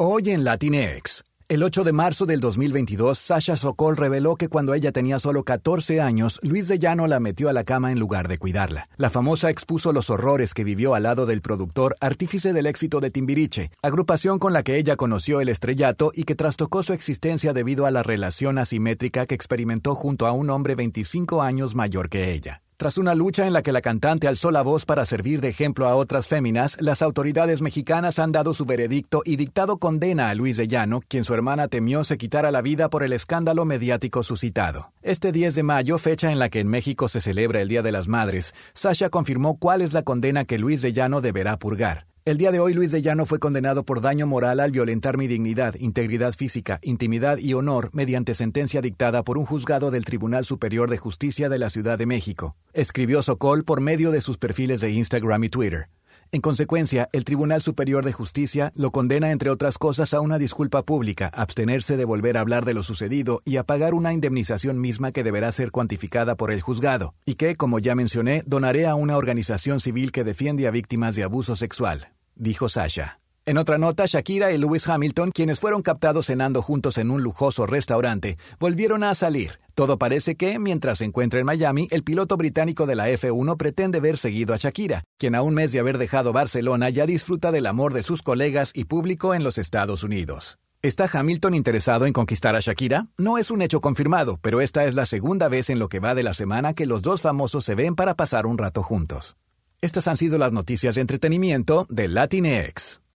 Hoy en Latinex. El 8 de marzo del 2022, Sasha Sokol reveló que cuando ella tenía solo 14 años, Luis de Llano la metió a la cama en lugar de cuidarla. La famosa expuso los horrores que vivió al lado del productor, artífice del éxito de Timbiriche, agrupación con la que ella conoció el estrellato y que trastocó su existencia debido a la relación asimétrica que experimentó junto a un hombre 25 años mayor que ella. Tras una lucha en la que la cantante alzó la voz para servir de ejemplo a otras féminas, las autoridades mexicanas han dado su veredicto y dictado condena a Luis de Llano, quien su hermana temió se quitara la vida por el escándalo mediático suscitado. Este 10 de mayo, fecha en la que en México se celebra el Día de las Madres, Sasha confirmó cuál es la condena que Luis de Llano deberá purgar. El día de hoy Luis de Llano fue condenado por daño moral al violentar mi dignidad, integridad física, intimidad y honor mediante sentencia dictada por un juzgado del Tribunal Superior de Justicia de la Ciudad de México, escribió Sokol por medio de sus perfiles de Instagram y Twitter. En consecuencia, el Tribunal Superior de Justicia lo condena, entre otras cosas, a una disculpa pública, abstenerse de volver a hablar de lo sucedido y a pagar una indemnización misma que deberá ser cuantificada por el juzgado, y que, como ya mencioné, donaré a una organización civil que defiende a víctimas de abuso sexual dijo Sasha. En otra nota, Shakira y Lewis Hamilton, quienes fueron captados cenando juntos en un lujoso restaurante, volvieron a salir. Todo parece que, mientras se encuentra en Miami, el piloto británico de la F1 pretende ver seguido a Shakira, quien a un mes de haber dejado Barcelona ya disfruta del amor de sus colegas y público en los Estados Unidos. ¿Está Hamilton interesado en conquistar a Shakira? No es un hecho confirmado, pero esta es la segunda vez en lo que va de la semana que los dos famosos se ven para pasar un rato juntos. Estas han sido las noticias de entretenimiento de Latinx.